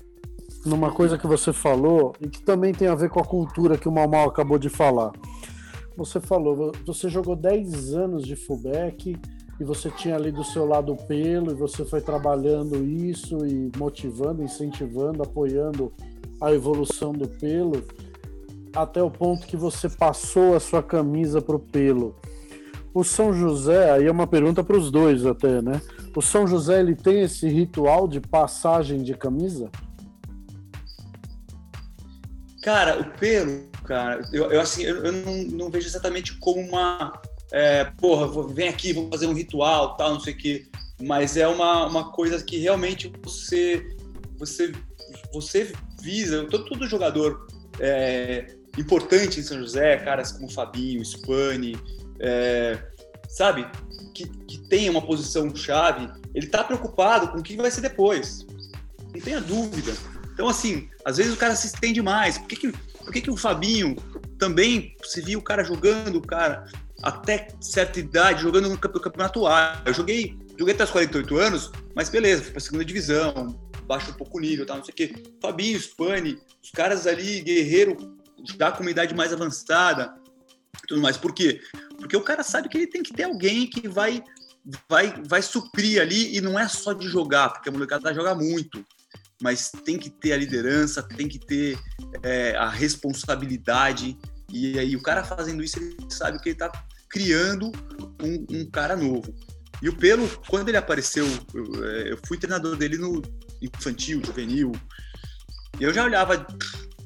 numa coisa que você falou e que também tem a ver com a cultura que o Mal acabou de falar você falou, você jogou 10 anos de fullback e você tinha ali do seu lado o pelo e você foi trabalhando isso e motivando, incentivando, apoiando a evolução do pelo até o ponto que você passou a sua camisa para o pelo. O São José, aí é uma pergunta para os dois até, né? O São José ele tem esse ritual de passagem de camisa? Cara, o pelo cara. Eu, eu assim, eu, eu não, não, vejo exatamente como uma. É, porra, vem aqui, vou fazer um ritual, tal, não sei o quê. Mas é uma, uma coisa que realmente você. Você, você visa. Todo, todo jogador é, importante em São José, caras como Fabinho, Spani, é, sabe? Que, que tem uma posição chave, ele tá preocupado com o que vai ser depois. Não tenha dúvida. Então, assim, às vezes o cara se estende mais. Por que, que por que, que o Fabinho também se viu o cara jogando, cara, até certa idade, jogando no campeonato A? Eu joguei, joguei até os 48 anos, mas beleza, fui pra segunda divisão, baixo um pouco o nível, tá, não sei o quê. Fabinho, Spani, os caras ali, Guerreiro, já com uma idade mais avançada, tudo mais. Por quê? Porque o cara sabe que ele tem que ter alguém que vai vai vai suprir ali e não é só de jogar, porque a molecada joga muito, mas tem que ter a liderança, tem que ter é, a responsabilidade e aí o cara fazendo isso ele sabe que ele está criando um, um, cara novo. E o Pelo, quando ele apareceu, eu, é, eu fui treinador dele no infantil, juvenil, e eu já olhava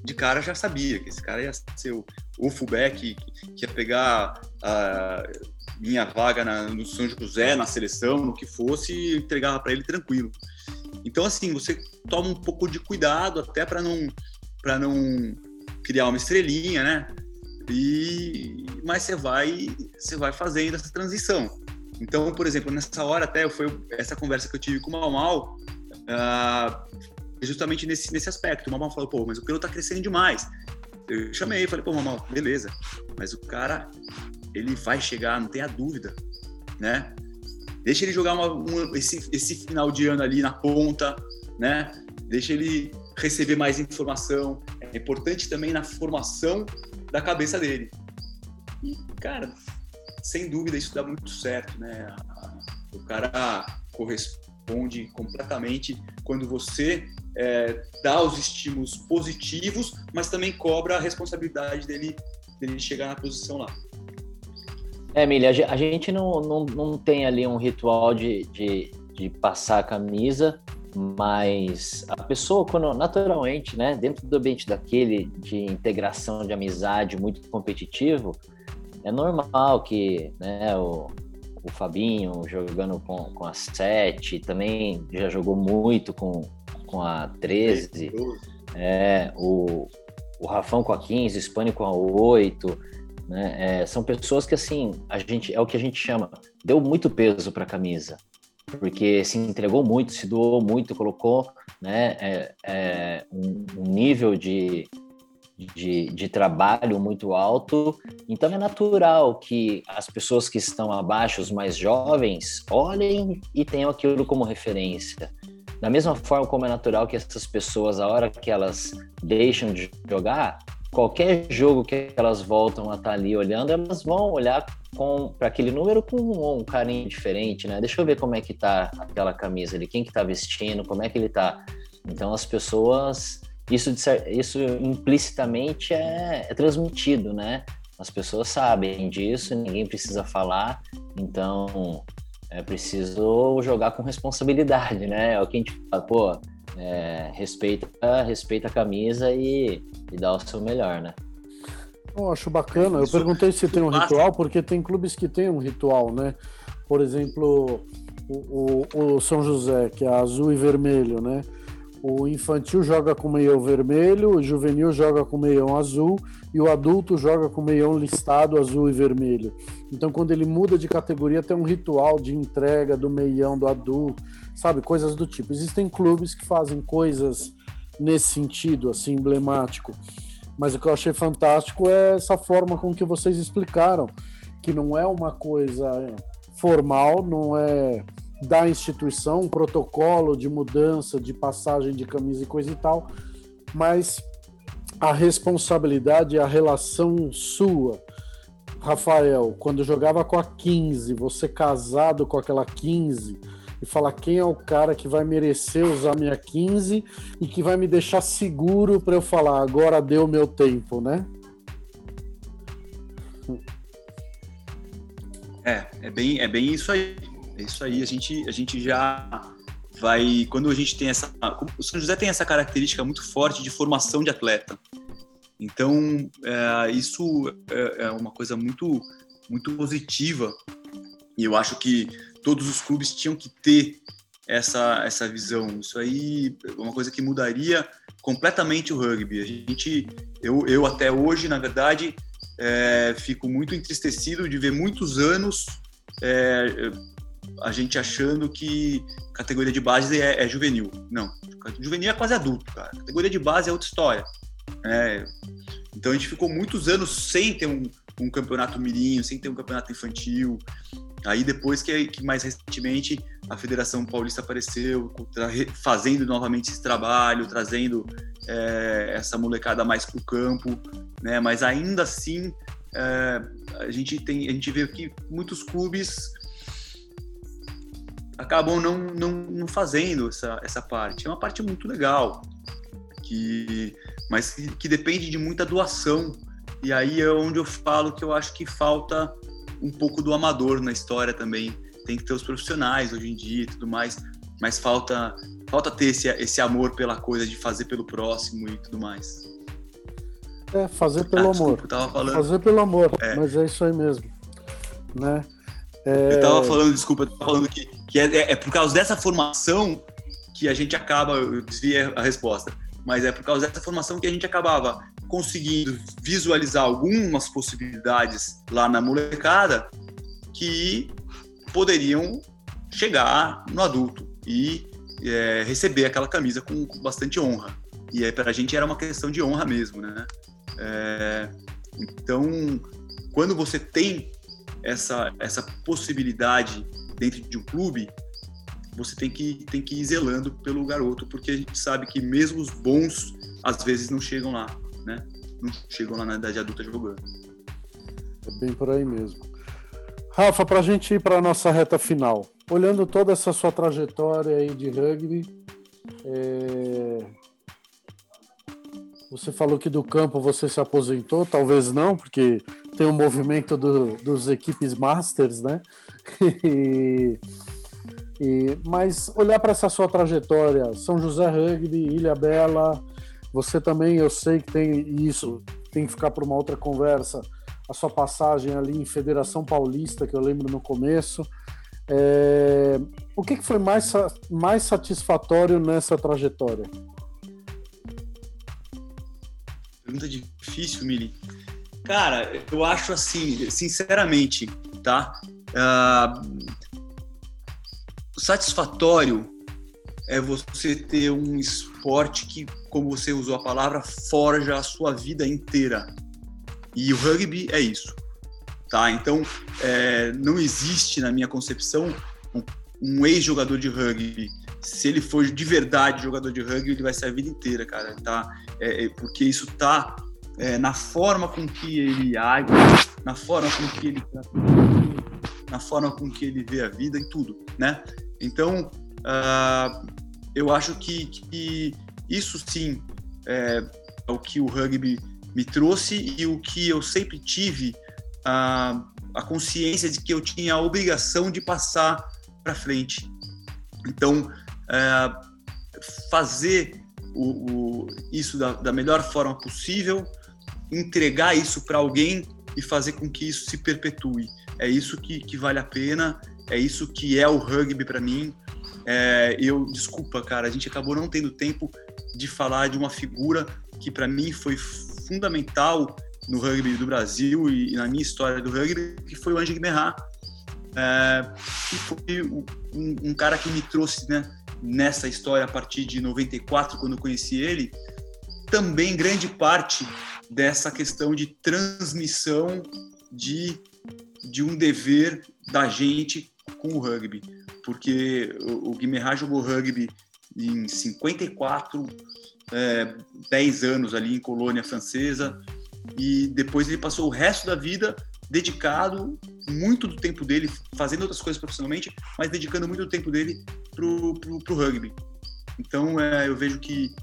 de cara, já sabia que esse cara ia ser o, o fullback, que ia pegar a minha vaga na, no São José, na seleção, no que fosse, e entregava para ele tranquilo. Então, assim, você toma um pouco de cuidado até para não, não criar uma estrelinha, né? E, mas você vai, você vai fazendo essa transição. Então, por exemplo, nessa hora até foi essa conversa que eu tive com o Mal Mal, uh, justamente nesse, nesse aspecto. O Mal Mal falou, pô, mas o pelo tá crescendo demais. Eu chamei, falei, pô, Mal Mal, beleza, mas o cara, ele vai chegar, não tenha dúvida, né? Deixa ele jogar uma, uma, esse, esse final de ano ali na ponta, né? Deixa ele receber mais informação. É importante também na formação da cabeça dele. E, cara, sem dúvida isso dá muito certo, né? O cara corresponde completamente quando você é, dá os estímulos positivos, mas também cobra a responsabilidade dele, dele chegar na posição lá. É, Emília, a gente não, não, não tem ali um ritual de, de, de passar a camisa, mas a pessoa, quando naturalmente, né, dentro do ambiente daquele de integração, de amizade muito competitivo, é normal que né, o, o Fabinho jogando com, com a 7, também já jogou muito com, com a 13, é, o, o Rafão com a 15, o Spani com a 8, né, é, são pessoas que assim, a gente, é o que a gente chama, deu muito peso para a camisa, porque se entregou muito, se doou muito, colocou né, é, é um, um, nível de, de, de, trabalho muito alto. Então é natural que as pessoas que estão abaixo, os mais jovens, olhem e tenham aquilo como referência. Da mesma forma como é natural que essas pessoas, a hora que elas deixam de jogar, qualquer jogo que elas voltam a estar ali olhando, elas vão olhar para aquele número com um, um, carinho diferente, né? Deixa eu ver como é que tá aquela camisa ali, quem que tá vestindo, como é que ele tá. Então as pessoas, isso, isso implicitamente é, é transmitido, né? As pessoas sabem disso, ninguém precisa falar, então é preciso jogar com responsabilidade, né? É o que a gente fala, pô, é, respeita, respeita a camisa e, e dá o seu melhor, né? Eu acho bacana. Eu perguntei se tem um ritual, porque tem clubes que tem um ritual, né? Por exemplo, o, o, o São José, que é azul e vermelho, né? O infantil joga com meião vermelho, o juvenil joga com meião azul e o adulto joga com meião listado azul e vermelho. Então, quando ele muda de categoria, tem um ritual de entrega do meião do adulto, sabe? Coisas do tipo. Existem clubes que fazem coisas nesse sentido, assim, emblemático. Mas o que eu achei fantástico é essa forma com que vocês explicaram, que não é uma coisa formal, não é da instituição, um protocolo de mudança, de passagem de camisa e coisa e tal, mas a responsabilidade a relação sua. Rafael, quando jogava com a 15, você casado com aquela 15, e falar quem é o cara que vai merecer usar minha 15 e que vai me deixar seguro para eu falar agora deu meu tempo, né? É, é bem, é bem isso aí. É isso aí. A gente, a gente já vai quando a gente tem essa, o São José tem essa característica muito forte de formação de atleta. Então é, isso é, é uma coisa muito muito positiva e eu acho que todos os clubes tinham que ter essa, essa visão. Isso aí é uma coisa que mudaria completamente o rugby. A gente, eu, eu até hoje, na verdade, é, fico muito entristecido de ver muitos anos é, a gente achando que categoria de base é, é, juvenil. Não, juvenil é quase adulto, cara. Categoria de base é outra história. É, então a gente ficou muitos anos sem ter um, um campeonato mirim, sem ter um campeonato infantil. Aí depois que, que mais recentemente a Federação Paulista apareceu, fazendo novamente esse trabalho, trazendo é, essa molecada mais para o campo. né? Mas ainda assim, é, a gente tem, a gente vê que muitos clubes acabam não, não, não fazendo essa, essa parte. É uma parte muito legal, que, mas que, que depende de muita doação. E aí é onde eu falo que eu acho que falta um pouco do amador na história também. Tem que ter os profissionais hoje em dia e tudo mais, mas falta falta ter esse, esse amor pela coisa de fazer pelo próximo e tudo mais. É, fazer pelo ah, amor. Desculpa, falando... Fazer pelo amor, é. mas é isso aí mesmo. Né? É... Eu tava falando, desculpa, eu tava falando que, que é, é, é, por causa dessa formação que a gente acaba, eu desviei a resposta, mas é por causa dessa formação que a gente acabava conseguindo visualizar algumas possibilidades lá na molecada que poderiam chegar no adulto e é, receber aquela camisa com, com, bastante honra. E é, para a gente era uma questão de honra mesmo, né? É, então, quando você tem essa, essa possibilidade dentro de um clube, você tem que, tem que ir zelando pelo garoto, porque a gente sabe que mesmo os bons, às vezes, não chegam lá, né? Não chegam lá na idade adulta jogando. É bem por aí mesmo. Rafa, para a gente ir para a nossa reta final, olhando toda essa sua trajetória aí de rugby, é... você falou que do campo você se aposentou, talvez não, porque tem um movimento do, dos equipes masters, né? e... E, mas olhar para essa sua trajetória, São José Rugby, Ilha Bela, você também, eu sei que tem isso, tem que ficar para uma outra conversa, a sua passagem ali em Federação Paulista, que eu lembro no começo. É, o que, que foi mais, mais satisfatório nessa trajetória? Pergunta difícil, Mili. Cara, eu acho assim, sinceramente, tá? Uh, satisfatório é você ter um esporte que, como você usou a palavra, forja a sua vida inteira. E o rugby é isso, tá? Então, é, não existe na minha concepção um, um ex-jogador de rugby. Se ele for de verdade jogador de rugby, ele vai ser a vida inteira, cara, tá? É, é, porque isso tá é, na forma com que ele age, na forma com que ele na forma com que ele vê a vida e tudo, né? Então, uh, eu acho que, que isso sim é, é, o que o rugby me trouxe e o que eu sempre tive a, a consciência de que eu tinha a obrigação de passar para frente. Então, é, fazer o, o, isso da, da melhor forma possível, entregar isso para alguém e fazer com que isso se perpetue. É isso que, que vale a pena é isso que é o rugby para mim. É, eu, desculpa, cara, a gente acabou não tendo tempo de falar de uma figura que para mim foi fundamental no rugby do Brasil e, na minha história do rugby, que foi o Ange Guimerá, é, que foi um, um, cara que me trouxe né, nessa história a partir de 94, quando eu conheci ele, também grande parte dessa questão de transmissão de, de um dever da gente com o rugby, porque o, o jogou rugby em 54, é, 10 anos ali em colônia francesa, e depois ele passou o resto da vida dedicado muito do tempo dele fazendo outras coisas profissionalmente, mas dedicando muito do tempo dele pro, pro, pro rugby. Então é, eu vejo que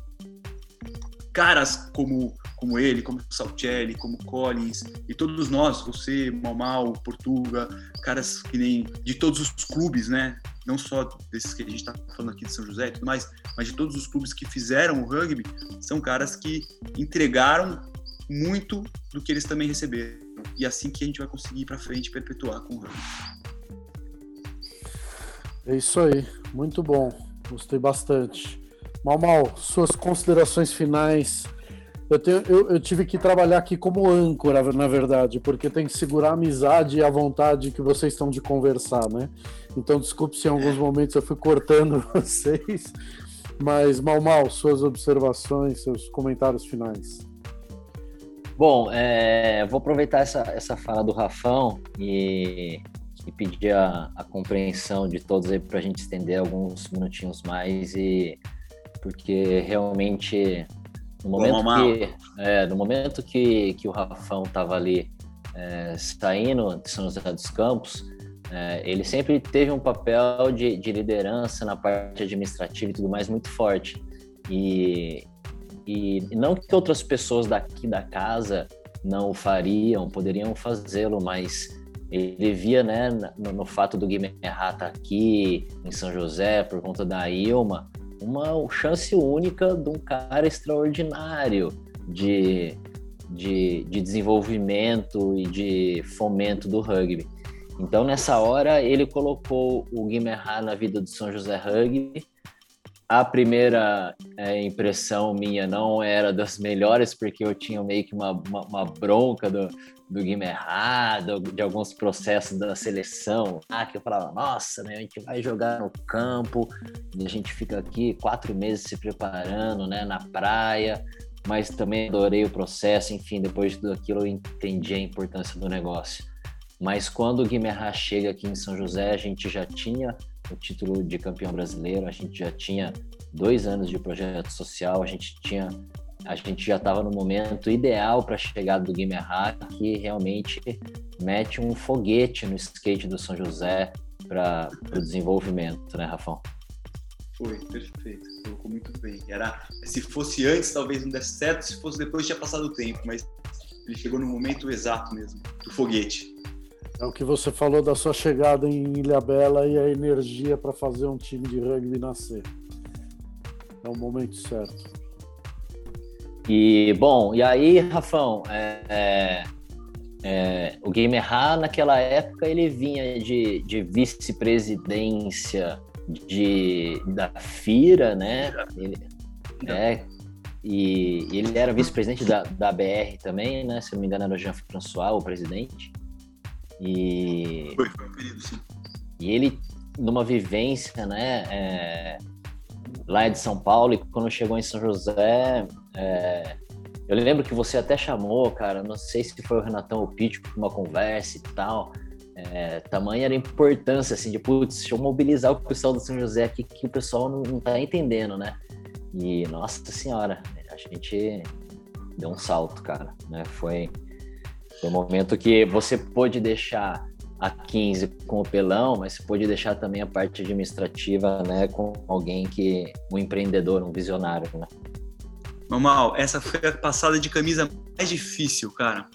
caras como como ele, como Salcelli, como Collins e todos nós, você, Malmal, Portuga, caras que nem de todos os clubes, né? Não só desses que a gente está falando aqui de São José e tudo mais, mas de todos os clubes que fizeram o rugby, são caras que entregaram muito do que eles também receberam. E é assim que a gente vai conseguir ir para frente perpetuar com o rugby. É isso aí, muito bom, gostei bastante. Mal Mal, suas considerações finais eu, tenho, eu, eu, tive que trabalhar aqui como âncora, na verdade, porque tem que segurar a amizade e a vontade que vocês estão de conversar, né? Então, desculpe se em alguns momentos eu fui cortando vocês, mas mal, mal, suas observações, seus comentários finais. Bom, é, vou aproveitar essa, essa fala do Rafão e, e pedir a, a compreensão de todos aí para a gente estender alguns minutinhos mais e porque realmente no momento que, é, no momento que, que o Rafão estava ali é, saindo de São José dos Campos, é, ele sempre teve um papel de, de, liderança na parte administrativa e tudo mais muito forte. E, e não que outras pessoas daqui da casa não o fariam, poderiam fazê-lo, mas ele via né, no, no fato do Guilherme estar aqui em São José por conta da Ilma, uma chance única de um cara extraordinário de, de, de desenvolvimento e de fomento do rugby. Então, nessa hora, ele colocou o Guimerá na vida do São José Rugby. A primeira é, impressão minha não era das melhores, porque eu tinha meio que uma, uma, uma bronca do, do Guimerá, de alguns processos da seleção, ah, que eu falava, nossa, né, a gente vai jogar no campo, a gente fica aqui quatro meses se preparando, né, na praia, mas também adorei o processo, enfim, depois de tudo aquilo eu entendi a importância do negócio. Mas quando o Guimerá chega aqui em São José, a gente já tinha o título de campeão brasileiro, a gente já tinha dois anos de projeto social, a gente tinha a gente já estava no momento ideal para a chegada do Guimerá, que realmente mete um foguete no skate do São José para o desenvolvimento, né, Rafão? Foi, perfeito. Colocou muito bem. Era, se fosse antes, talvez não desse certo, se fosse depois, tinha passado o tempo, mas ele chegou no momento exato mesmo, do foguete. É o que você falou da sua chegada em Ilha Bela e a energia para fazer um time de rugby nascer. É o momento certo. E, bom, e aí, Rafão, é, é, é, o Gamer naquela época, ele vinha de, de vice-presidência de, da FIRA, né? Ele, é, e, ele era vice-presidente da, da BR também, né? Se não me engano, era o Jean-François, o presidente. E, foi, foi um período, sim. E ele, numa vivência, né? É, lá de São Paulo, e quando chegou em São José, é, eu lembro que você até chamou, cara, não sei se foi o Renatão ou o Pitch para uma conversa e tal. É, tamanha era a importância, assim, de, putz, deixa eu mobilizar o pessoal do São José aqui, que o pessoal não, não tá entendendo, né? E, nossa senhora, a gente deu um salto, cara, né? Foi, foi um momento que você pôde deixar a 15 com o pelão, mas você pôde deixar também a parte administrativa, né, com alguém que, um empreendedor, um visionário, né? Normal, essa foi a passada de camisa mais difícil, cara,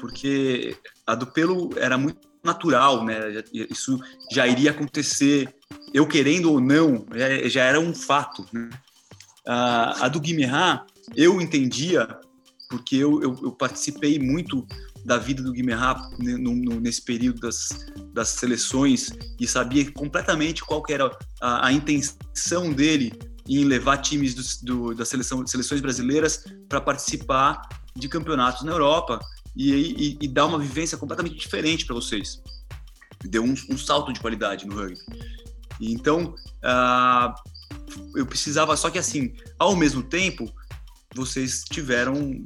porque a do pelo era muito natural, né? Isso já iria acontecer, eu querendo ou não, já, já era um fato. Né? A, a do Guimerá, eu entendia, porque eu, eu, eu, participei muito da vida do Guimerá nesse período das, das seleções e sabia completamente qual era a, a intenção dele em levar times do, do, da seleção, seleções brasileiras para participar de campeonatos na Europa e, e, e, dar uma vivência completamente diferente para vocês. Deu um, um, salto de qualidade no rugby. Então, uh, eu precisava, só que assim, ao mesmo tempo, vocês tiveram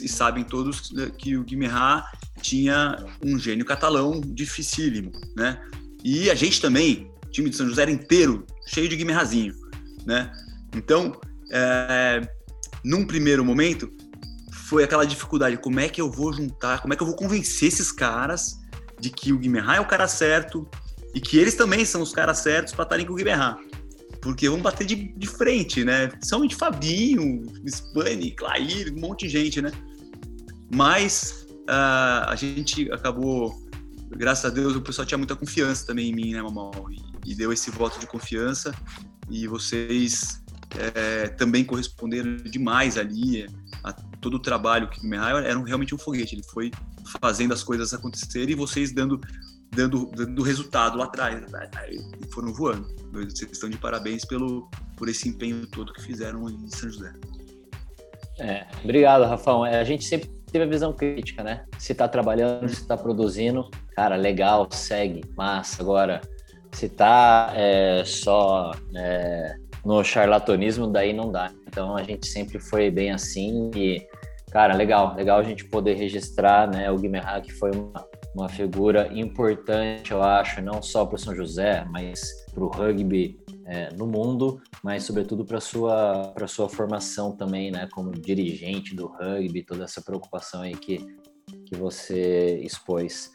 e sabem todos que o Guimerá tinha um gênio catalão dificílimo, né? E a gente também, time de São José era inteiro cheio de Guimerrazinho né? Então, é, num primeiro momento, foi aquela dificuldade: como é que eu vou juntar, como é que eu vou convencer esses caras de que o Guimerá é o cara certo e que eles também são os caras certos para estarem com o Guimerá? Porque vão bater de, de frente, né? De Fabinho, Spani, Clair, um monte de gente, né? Mas uh, a gente acabou, graças a Deus, o pessoal tinha muita confiança também em mim, né, Mamão? E, e deu esse voto de confiança e vocês é, também corresponderam demais ali a todo o trabalho que o Mihai era realmente um foguete. Ele foi fazendo as coisas acontecerem e vocês dando dando, dando resultado lá atrás. Né? Foram voando. Vocês estão de parabéns pelo, por esse empenho todo que fizeram em São José. É, obrigado, Rafão. É, a gente sempre teve a visão crítica, né? Se está trabalhando, se está produzindo, cara, legal, segue, massa. Agora, se tá é, só é, no charlatanismo, daí não dá. Então a gente sempre foi bem assim e, cara, legal, legal a gente poder registrar, né, o Guimerá, que foi uma, uma figura importante, eu acho, não só para o São José, mas para o rugby é, no mundo, mas sobretudo para sua para sua formação também, né, como dirigente do rugby, toda essa preocupação aí que que você expôs.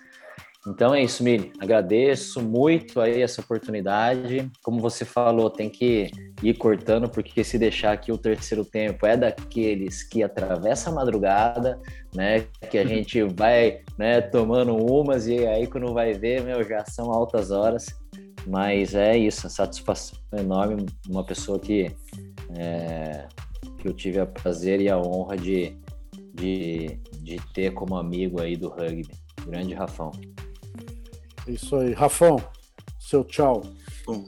Então é isso, Mili. Agradeço muito aí essa oportunidade. Como você falou, tem que ir cortando, porque se deixar aqui o terceiro tempo é daqueles que atravessa a madrugada, né? Que a gente vai né, tomando umas e aí quando vai ver, meu, já são altas horas. Mas é isso, a satisfação enorme. Uma pessoa que, é, que eu tive o prazer e a honra de, de, de ter como amigo aí do rugby. Grande Rafão. Isso aí. Rafão, seu tchau. Bom,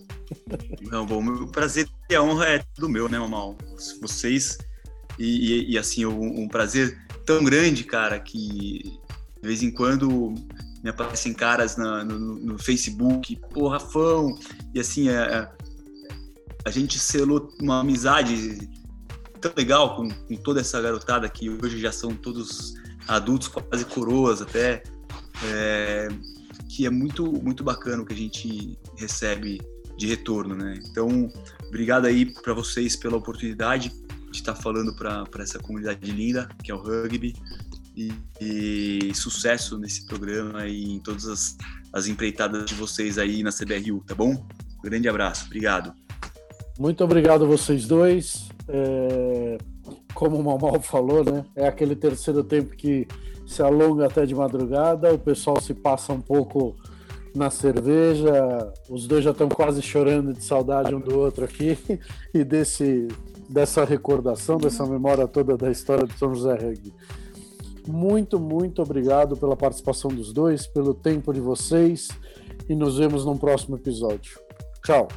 não, bom, o prazer e a honra é do meu, né, Mamal? Vocês, e, e, e assim, um, um, prazer tão grande, cara, que de vez em quando me aparecem caras na, no, no, Facebook, pô, Rafão, e assim, a, é, é, a gente selou uma amizade tão legal com, com toda essa garotada que hoje já são todos adultos, quase coroas até. É, que é muito, muito bacana o que a gente recebe de retorno, né? Então, obrigado aí para vocês pela oportunidade de estar falando para essa comunidade linda que é o rugby e, e sucesso nesse programa e em todas as, as empreitadas de vocês aí na CBRU, tá bom? grande abraço, obrigado. Muito obrigado a vocês dois. É, como o Mamal falou, né? É aquele terceiro tempo que se alonga até de madrugada, o pessoal se passa um pouco na cerveja, os dois já estão quase chorando de saudade um do outro aqui e desse dessa recordação, dessa memória toda da história de São José Rugby. Muito, muito obrigado pela participação dos dois, pelo tempo de vocês e nos vemos num próximo episódio. Tchau.